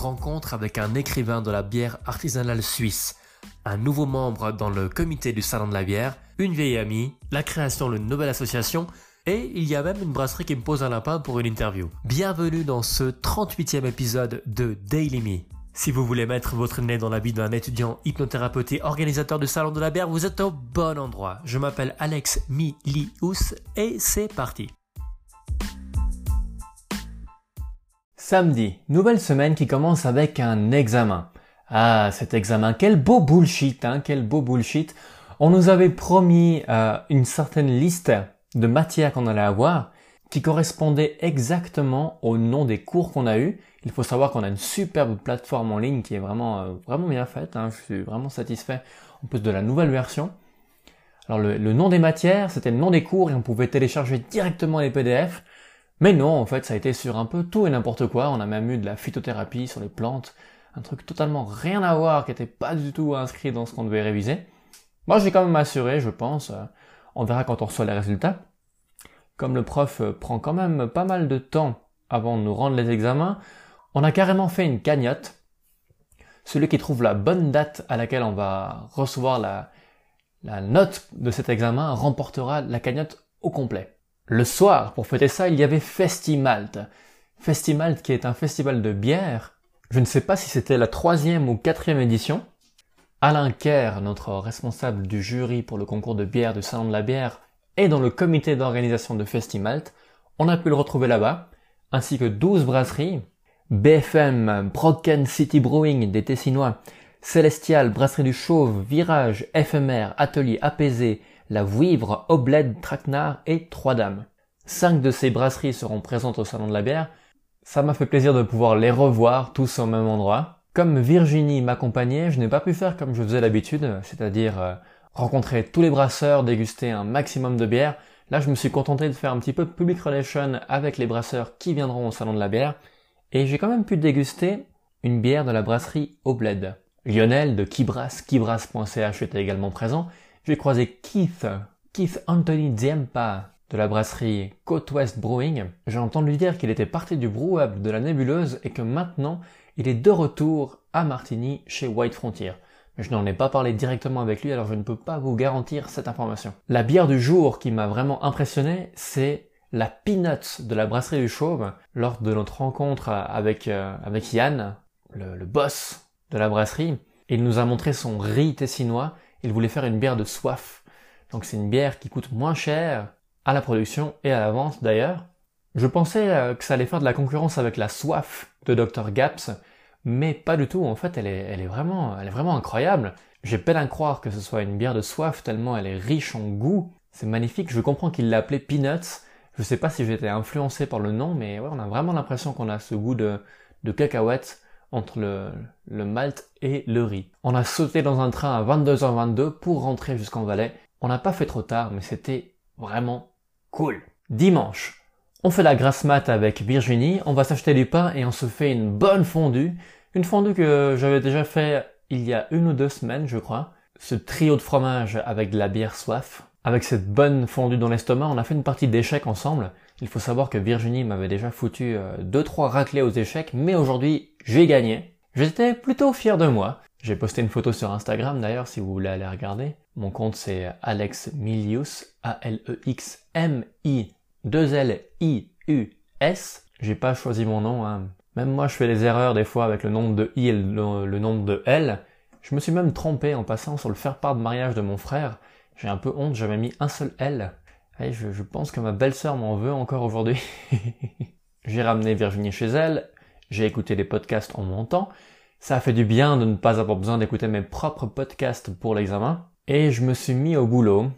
rencontre avec un écrivain de la bière artisanale suisse, un nouveau membre dans le comité du Salon de la bière, une vieille amie, la création d'une nouvelle association et il y a même une brasserie qui me pose un lapin pour une interview. Bienvenue dans ce 38e épisode de Daily Me. Si vous voulez mettre votre nez dans la vie d'un étudiant hypnothérapeute et organisateur du Salon de la bière, vous êtes au bon endroit. Je m'appelle Alex Milius et c'est parti. Samedi, nouvelle semaine qui commence avec un examen. Ah, cet examen, quel beau bullshit, hein, quel beau bullshit. On nous avait promis euh, une certaine liste de matières qu'on allait avoir qui correspondait exactement au nom des cours qu'on a eu. Il faut savoir qu'on a une superbe plateforme en ligne qui est vraiment euh, bien faite. Hein. Je suis vraiment satisfait en plus de la nouvelle version. Alors le nom des matières, c'était le nom des cours et on pouvait télécharger directement les PDF. Mais non, en fait, ça a été sur un peu tout et n'importe quoi. On a même eu de la phytothérapie sur les plantes, un truc totalement rien à voir, qui n'était pas du tout inscrit dans ce qu'on devait réviser. Moi, j'ai quand même assuré, je pense. Euh, on verra quand on reçoit les résultats. Comme le prof euh, prend quand même pas mal de temps avant de nous rendre les examens, on a carrément fait une cagnotte. Celui qui trouve la bonne date à laquelle on va recevoir la, la note de cet examen remportera la cagnotte au complet. Le soir, pour fêter ça, il y avait Festimalt. Festimalt qui est un festival de bière je ne sais pas si c'était la troisième ou quatrième édition. Alain Kerr, notre responsable du jury pour le concours de bière du Salon de la bière, est dans le comité d'organisation de Festimalt. On a pu le retrouver là-bas, ainsi que 12 brasseries. BFM, Broken City Brewing des Tessinois, Celestial, Brasserie du Chauve, Virage, FMR, Atelier Apaisé, La Vouivre, Obled, Traquenard et Trois Dames. Cinq de ces brasseries seront présentes au Salon de la bière, ça m'a fait plaisir de pouvoir les revoir tous au même endroit. Comme Virginie m'accompagnait, je n'ai pas pu faire comme je faisais d'habitude, c'est-à-dire euh, rencontrer tous les brasseurs, déguster un maximum de bière. Là, je me suis contenté de faire un petit peu de public relation avec les brasseurs qui viendront au salon de la bière. Et j'ai quand même pu déguster une bière de la brasserie Obled. Lionel de Kibras, kibras.ch était également présent. J'ai croisé Keith, Keith Anthony Diempa, de la brasserie Côte West Brewing, j'ai entendu dire qu'il était parti du brew de la nébuleuse et que maintenant il est de retour à Martigny chez White Frontier. Mais je n'en ai pas parlé directement avec lui alors je ne peux pas vous garantir cette information. La bière du jour qui m'a vraiment impressionné, c'est la Peanuts de la brasserie du Chauve lors de notre rencontre avec, euh, avec Yann, le, le boss de la brasserie. Il nous a montré son riz tessinois. Il voulait faire une bière de soif. Donc c'est une bière qui coûte moins cher à la production et à la vente d'ailleurs. Je pensais euh, que ça allait faire de la concurrence avec la soif de Dr Gaps, mais pas du tout. En fait, elle est, elle est vraiment, elle est vraiment incroyable. J'ai peine à croire que ce soit une bière de soif tellement elle est riche en goût. C'est magnifique. Je comprends qu'il l'a appelée Peanuts. Je sais pas si été influencé par le nom, mais ouais, on a vraiment l'impression qu'on a ce goût de, de cacahuète entre le, le malt et le riz. On a sauté dans un train à 22h22 pour rentrer jusqu'en Valais. On n'a pas fait trop tard, mais c'était vraiment Cool. Dimanche, on fait la grasse mat avec Virginie, on va s'acheter du pain et on se fait une bonne fondue. Une fondue que j'avais déjà fait il y a une ou deux semaines, je crois. Ce trio de fromage avec de la bière soif. Avec cette bonne fondue dans l'estomac, on a fait une partie d'échecs ensemble. Il faut savoir que Virginie m'avait déjà foutu 2 euh, raclés aux échecs, mais aujourd'hui, j'ai gagné. J'étais plutôt fier de moi. J'ai posté une photo sur Instagram d'ailleurs si vous voulez aller regarder. Mon compte c'est Alex Milius, A-L-E-X-M-I-2-L-I-U-S. J'ai pas choisi mon nom, hein. Même moi je fais des erreurs des fois avec le nombre de I et le, nombre de L. Je me suis même trompé en passant sur le faire-part de mariage de mon frère. J'ai un peu honte, j'avais mis un seul L. Et je, pense que ma belle-sœur m'en veut encore aujourd'hui. j'ai ramené Virginie chez elle, j'ai écouté les podcasts en montant, ça a fait du bien de ne pas avoir besoin d'écouter mes propres podcasts pour l'examen. Et je me suis mis au boulot.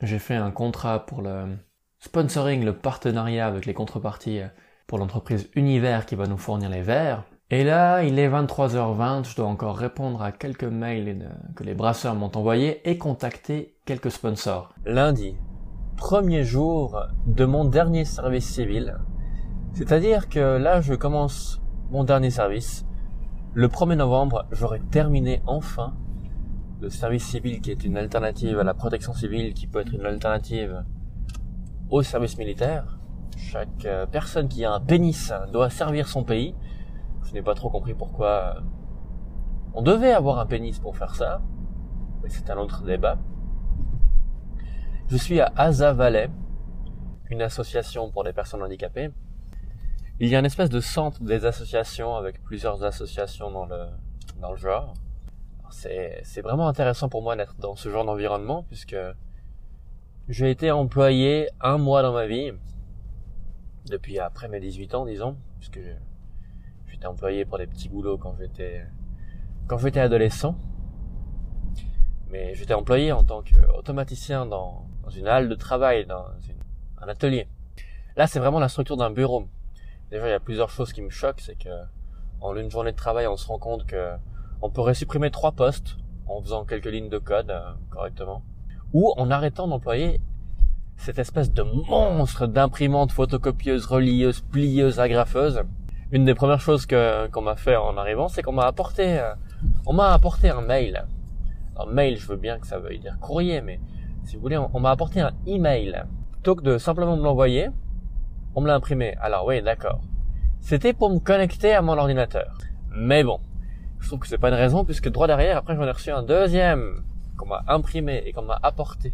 J'ai fait un contrat pour le sponsoring, le partenariat avec les contreparties pour l'entreprise Univers qui va nous fournir les verres. Et là, il est 23h20, je dois encore répondre à quelques mails que les brasseurs m'ont envoyés et contacter quelques sponsors. Lundi, premier jour de mon dernier service civil. C'est-à-dire que là, je commence mon dernier service. Le 1er novembre, j'aurai terminé enfin le service civil qui est une alternative à la protection civile, qui peut être une alternative au service militaire. Chaque euh, personne qui a un pénis doit servir son pays. Je n'ai pas trop compris pourquoi on devait avoir un pénis pour faire ça, mais c'est un autre débat. Je suis à Asa Valley, une association pour les personnes handicapées. Il y a une espèce de centre des associations avec plusieurs associations dans le, dans le genre. C'est, c'est vraiment intéressant pour moi d'être dans ce genre d'environnement puisque j'ai été employé un mois dans ma vie, depuis après mes 18 ans, disons, puisque employé pour des petits boulots quand j'étais, quand j'étais adolescent. Mais j'étais employé en tant qu'automaticien dans, dans une halle de travail, dans un atelier. Là, c'est vraiment la structure d'un bureau. Déjà, il y a plusieurs choses qui me choquent, c'est que en une journée de travail, on se rend compte que on pourrait supprimer trois postes en faisant quelques lignes de code euh, correctement, ou en arrêtant d'employer cette espèce de monstre d'imprimante photocopieuse, relieuse, plieuse, agrafeuse. Une des premières choses que qu'on m'a fait en arrivant, c'est qu'on m'a apporté, euh, on m'a apporté un mail. Un mail, je veux bien que ça veuille dire courrier, mais si vous voulez, on, m'a apporté un email. Plutôt que de simplement me l'envoyer, on me l'a imprimé. Alors oui, d'accord. C'était pour me connecter à mon ordinateur. Mais bon, je trouve que c'est pas une raison puisque droit derrière, après j'en ai reçu un deuxième qu'on m'a imprimé et qu'on m'a apporté.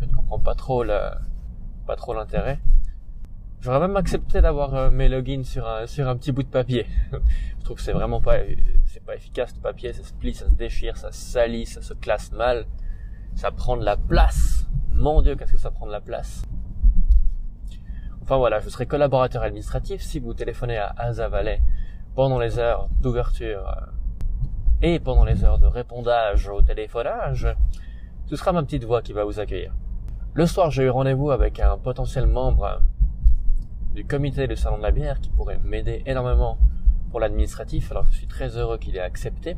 Je ne comprends pas trop le, pas trop l'intérêt. J'aurais même accepté d'avoir euh, mes logins sur un, sur un petit bout de papier. je trouve que c'est vraiment pas, c'est pas efficace le papier, ça se plie, ça se déchire, ça se salit, ça se classe mal, ça prend de la place. Mon dieu, qu'est-ce que ça prend de la place. Enfin voilà, je serai collaborateur administratif si vous téléphonez à Azavalet pendant les heures d'ouverture euh, et pendant les heures de répondage au téléphonage, ce sera ma petite voix qui va vous accueillir. Le soir, j'ai eu rendez-vous avec un potentiel membre du comité du salon de la bière qui pourrait m'aider énormément pour l'administratif, alors je suis très heureux qu'il ait accepté.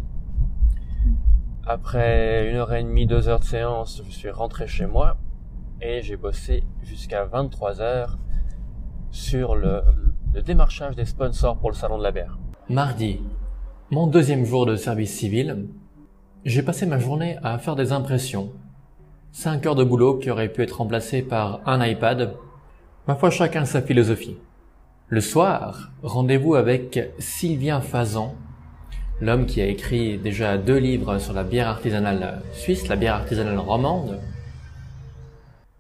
Après une heure et demie, deux heures de séance, je suis rentré chez moi et j'ai bossé jusqu'à 23 heures sur le, le démarchage des sponsors pour le salon de la bière. Mardi, mon deuxième jour de service civil, j'ai passé ma journée à faire des impressions. Cinq heures de boulot qui auraient pu être remplacées par un iPad. Ma foi, chacun sa philosophie. Le soir, rendez-vous avec Sylvien Fazan, l'homme qui a écrit déjà deux livres sur la bière artisanale suisse, la bière artisanale romande.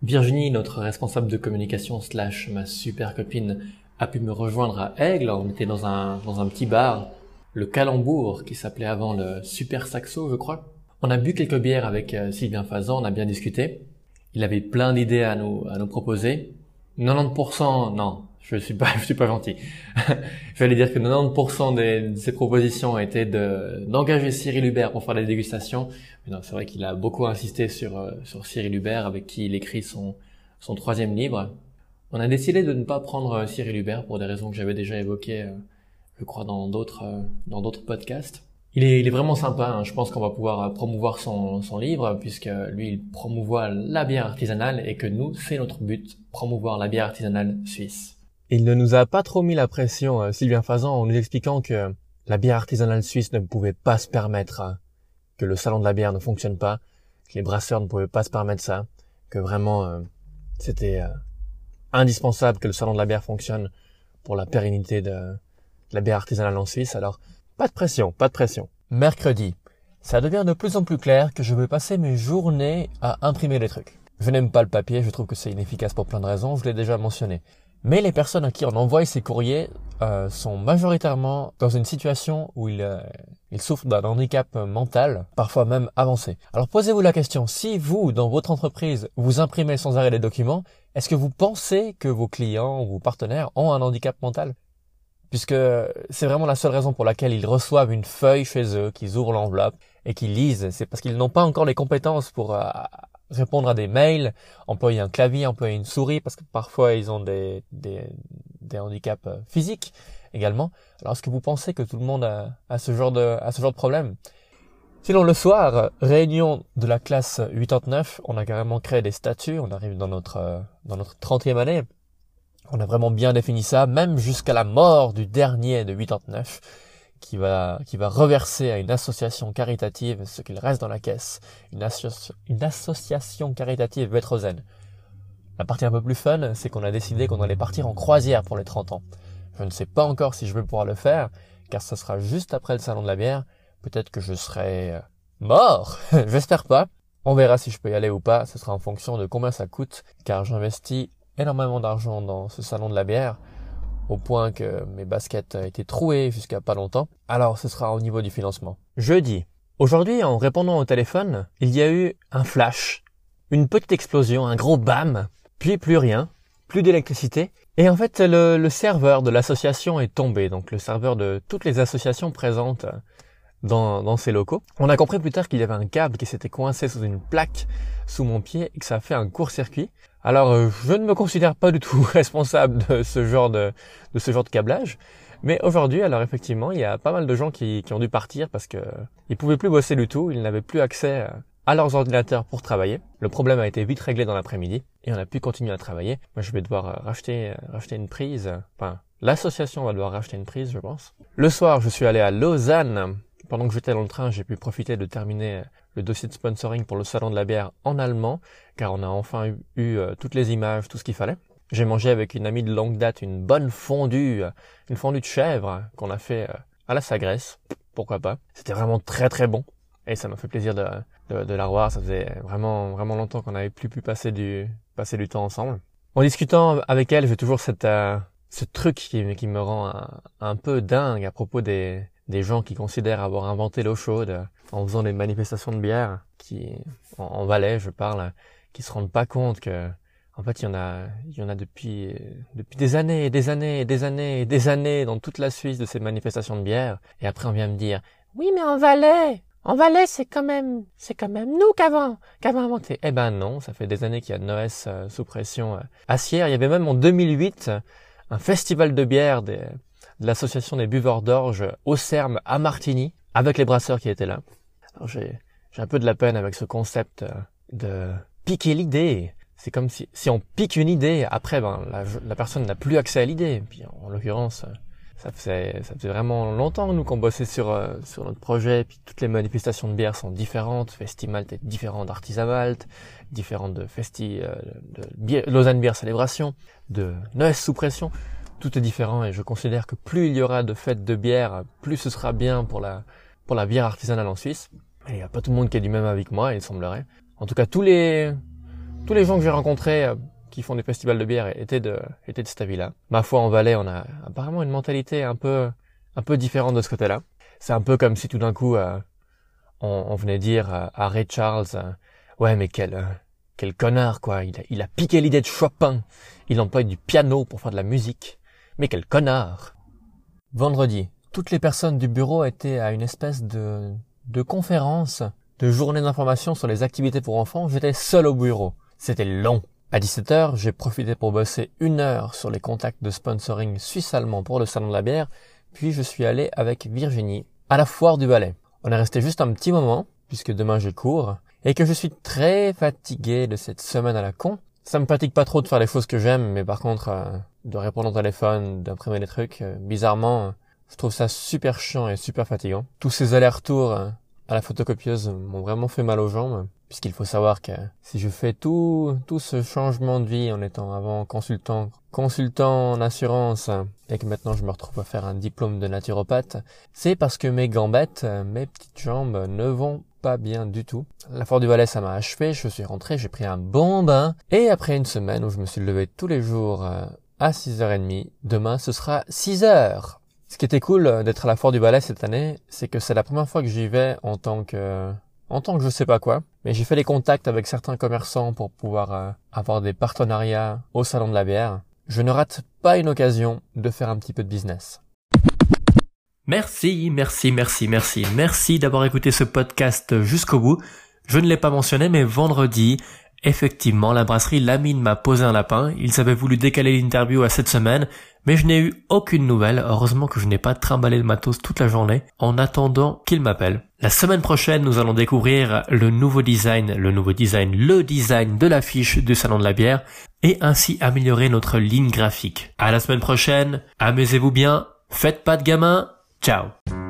Virginie, notre responsable de communication slash ma super copine, a pu me rejoindre à Aigle. On était dans un, dans un petit bar, le Calembour, qui s'appelait avant le Super Saxo, je crois. On a bu quelques bières avec euh, Sylvain Fazan, on a bien discuté. Il avait plein d'idées à nous, à nous proposer. 90%, non, je suis pas, je suis pas gentil. aller dire que 90% des, de ses propositions étaient de, d'engager Cyril Hubert pour faire la dégustation. Mais non, c'est vrai qu'il a beaucoup insisté sur, euh, sur Cyril Hubert avec qui il écrit son, son troisième livre. On a décidé de ne pas prendre euh, Cyril Hubert pour des raisons que j'avais déjà évoquées, euh, je crois, dans d'autres dans d'autres podcasts. Il est, il est vraiment sympa. Hein. Je pense qu'on va pouvoir promouvoir son, son livre puisque lui il promouvoit la bière artisanale et que nous c'est notre but promouvoir la bière artisanale suisse. Il ne nous a pas trop mis la pression, Sylvain Fazan, en nous expliquant que la bière artisanale suisse ne pouvait pas se permettre que le salon de la bière ne fonctionne pas, que les brasseurs ne pouvaient pas se permettre ça, que vraiment c'était indispensable que le salon de la bière fonctionne pour la pérennité de, la bière artisanale en Suisse. Alors, pas de pression, pas de pression. Mercredi, ça devient de plus en plus clair que je veux passer mes journées à imprimer des trucs. Je n'aime pas le papier, je trouve que c'est inefficace pour plein de raisons, je l'ai déjà mentionné. Mais les personnes à qui on envoie ces courriers euh, sont majoritairement dans une situation où ils, euh, ils souffrent d'un handicap mental, parfois même avancé. Alors posez-vous la question, si vous, dans votre entreprise, vous imprimez sans arrêt les documents, est-ce que vous pensez que vos clients ou vos partenaires ont un handicap mental? Puisque c'est vraiment la seule raison pour laquelle ils reçoivent une feuille chez eux, qu'ils ouvrent l'enveloppe et qu'ils lisent, c'est parce qu'ils n'ont pas encore les compétences pour euh, répondre à des mails, employer un clavier, employer une souris, parce que parfois ils ont des, des, des handicaps euh, physiques également. Alors est-ce que vous pensez que tout le monde a, a ce genre de, a ce genre de problème? Sinon, le soir, réunion de la classe 89, on a carrément créé des statuts, on arrive dans notre, euh, dans notre 30e année. On a vraiment bien défini ça, même jusqu'à la mort du dernier de 89, qui va, qui va reverser à une association caritative ce qu'il reste dans la caisse. Une, association caritative Betrozen. La partie un peu plus fun, c'est qu'on a décidé qu'on allait partir en croisière pour les 30 ans. Je ne sais pas encore si je vais pouvoir le faire, car ça sera juste après le salon de la bière. Peut-être que je serai euh, mort. J'espère pas. On verra si je peux y aller ou pas. Ce sera en fonction de combien ça coûte, car j'investis énormément d'argent dans ce salon de la bière, au point que mes baskets été trouées jusqu'à pas longtemps. Alors ce sera au niveau du financement. Jeudi. Aujourd'hui, en répondant au téléphone, il y a eu un flash, une petite explosion, un gros bam, puis plus rien, plus d'électricité. Et en fait, le, le serveur de l'association est tombé, donc le serveur de toutes les associations présentes dans, dans ces locaux. On a compris plus tard qu'il y avait un câble qui s'était coincé sous une plaque sous mon pied et que ça a fait un court-circuit. Alors, euh, je ne me considère pas du tout responsable de ce genre de, de ce genre de câblage. Mais aujourd'hui, alors effectivement, il y a pas mal de gens qui, qui ont dû partir parce que ils pouvaient plus bosser du tout, ils n'avaient plus accès à leurs ordinateurs pour travailler. Le problème a été vite réglé dans l'après-midi et on a pu continuer à travailler. Moi, je vais devoir euh, racheter, euh, racheter une prise. Enfin, l'association va devoir racheter une prise, je pense. Le soir, je suis allé à Lausanne pendant que j'étais dans le train, j'ai pu profiter de terminer le dossier de sponsoring pour le salon de la bière en allemand, car on a enfin eu, euh, toutes les images, tout ce qu'il fallait. J'ai mangé avec une amie de longue date une bonne fondue, euh, une fondue de chèvre qu'on a fait euh, à la Sagresse, pourquoi pas? C'était vraiment très très bon et ça m'a fait plaisir de, de, la revoir. Ça faisait vraiment vraiment longtemps qu'on n'avait plus pu passer du passer du temps ensemble. En discutant avec elle, j'ai toujours cette ce truc qui, qui me rend un peu dingue à propos des des gens qui considèrent avoir inventé l'eau chaude en faisant des manifestations de bière, qui en, Valais, je parle, qui se rendent pas compte que en fait il y en a il y en a depuis depuis des années des années des années des années dans toute la Suisse de ces manifestations de bière et après on vient me dire oui mais en Valais en Valais, c'est quand même, c'est quand même nous qu'avant, qu'avant inventé. Eh ben non, ça fait des années qu'il y a Noès euh, sous pression euh, à Sierre. Il y avait même en 2008 un festival de bière des, de l'association des buveurs d'orge au Serme à Martigny, avec les brasseurs qui étaient là. J'ai, un peu de la peine avec ce concept euh, de piquer l'idée. C'est comme si, si on pique une idée, après, ben, la, personne n'a plus accès à l'idée. Puis en, l'occurrence, ça faisait, ça faisait vraiment longtemps nous qu'on bossait sur euh, sur notre projet. Puis toutes les manifestations de bière sont différentes. Festimalt est différent d'Artisamalt, différent de Festi, euh, de Lausanne Bière Célébration, de Noël sous pression tout est différent et je considère que plus il y aura de fêtes de bière, plus ce sera bien pour la, pour la bière artisanale en Suisse. Il n'y a pas tout le monde qui est du même avec moi, il semblerait. En tout cas, tous les, tous les gens que j'ai rencontrés euh, qui font des festivals de bière étaient de, étaient de cet avis-là. Ma foi, en Valais, on a apparemment une mentalité un peu, un peu différente de ce côté-là. C'est un peu comme si tout d'un coup, euh, on, venait dire à Ray Charles, euh, ouais, mais quel, quel connard, quoi. Il il a piqué l'idée de Chopin. Il emploie du piano pour faire de la musique. Mais quel connard Vendredi, toutes les personnes du bureau étaient à une espèce de, de conférence, de journée d'information sur les activités pour enfants. J'étais seul au bureau. C'était long. À 17h, j'ai profité pour bosser une heure sur les contacts de sponsoring suisse-allemand pour le salon de la bière, puis je suis allé avec Virginie à la foire du ballet. On est resté juste un petit moment, puisque demain j'ai cours, et que je suis très fatigué de cette semaine à la con. Ça me fatigue pas trop de faire les choses que j'aime, mais par contre, euh, de répondre au téléphone, d'imprimer des trucs. Euh, bizarrement, euh, je trouve ça super chiant et super fatigant. Tous ces allers-retours à la photocopieuse m'ont vraiment fait mal aux jambes, puisqu'il faut savoir que si je fais tout, tout ce changement de vie en étant avant consultant, consultant en assurance, et que maintenant je me retrouve à faire un diplôme de naturopathe, c'est parce que mes gambettes, mes petites jambes ne vont pas bien du tout. La Foire du Valais, ça m'a achevé, je suis rentré, j'ai pris un bon bain, et après une semaine où je me suis levé tous les jours à 6h30. Demain, ce sera 6h. Ce qui était cool euh, d'être à la Foire du Ballet cette année, c'est que c'est la première fois que j'y vais en tant que, en tant que je sais pas quoi. Mais j'ai fait des contacts avec certains commerçants pour pouvoir euh, avoir des partenariats au Salon de la bière. Je ne rate pas une occasion de faire un petit peu de business. Merci, merci, merci, merci, merci d'avoir écouté ce podcast jusqu'au bout. Je ne l'ai pas mentionné, mais vendredi, Effectivement, la brasserie Lamine m'a posé un lapin. Ils avaient voulu décaler l'interview à cette semaine, mais je n'ai eu aucune nouvelle. Heureusement que je n'ai pas trimballé le matos toute la journée en attendant qu'ils m'appellent. La semaine prochaine, nous allons découvrir le nouveau design, le nouveau design, le design de l'affiche du salon de la bière et ainsi améliorer notre ligne graphique. À la semaine prochaine. Amusez-vous bien. Faites pas de gamin. Tchau!